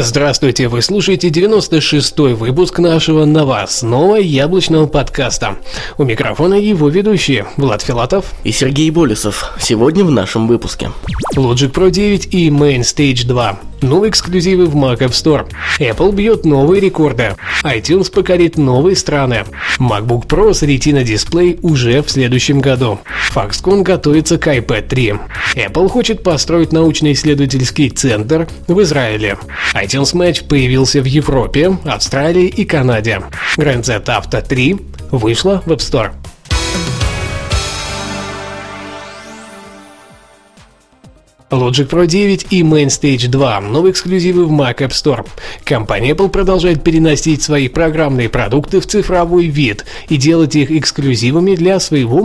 Здравствуйте, вы слушаете 96-й выпуск нашего новостного яблочного подкаста. У микрофона его ведущие Влад Филатов и Сергей Болесов. Сегодня в нашем выпуске. Logic Pro 9 и Main Stage 2. Новые эксклюзивы в Mac App Store. Apple бьет новые рекорды. iTunes покорит новые страны. MacBook Pro с Retina дисплей уже в следующем году. Foxconn готовится к iPad 3. Apple хочет построить научно-исследовательский центр в Израиле. iTunes Match появился в Европе, Австралии и Канаде. Grand Z Auto 3 вышла в App Store. Logic Pro 9 и Main Stage 2 – новые эксклюзивы в Mac App Store. Компания Apple продолжает переносить свои программные продукты в цифровой вид и делать их эксклюзивами для своего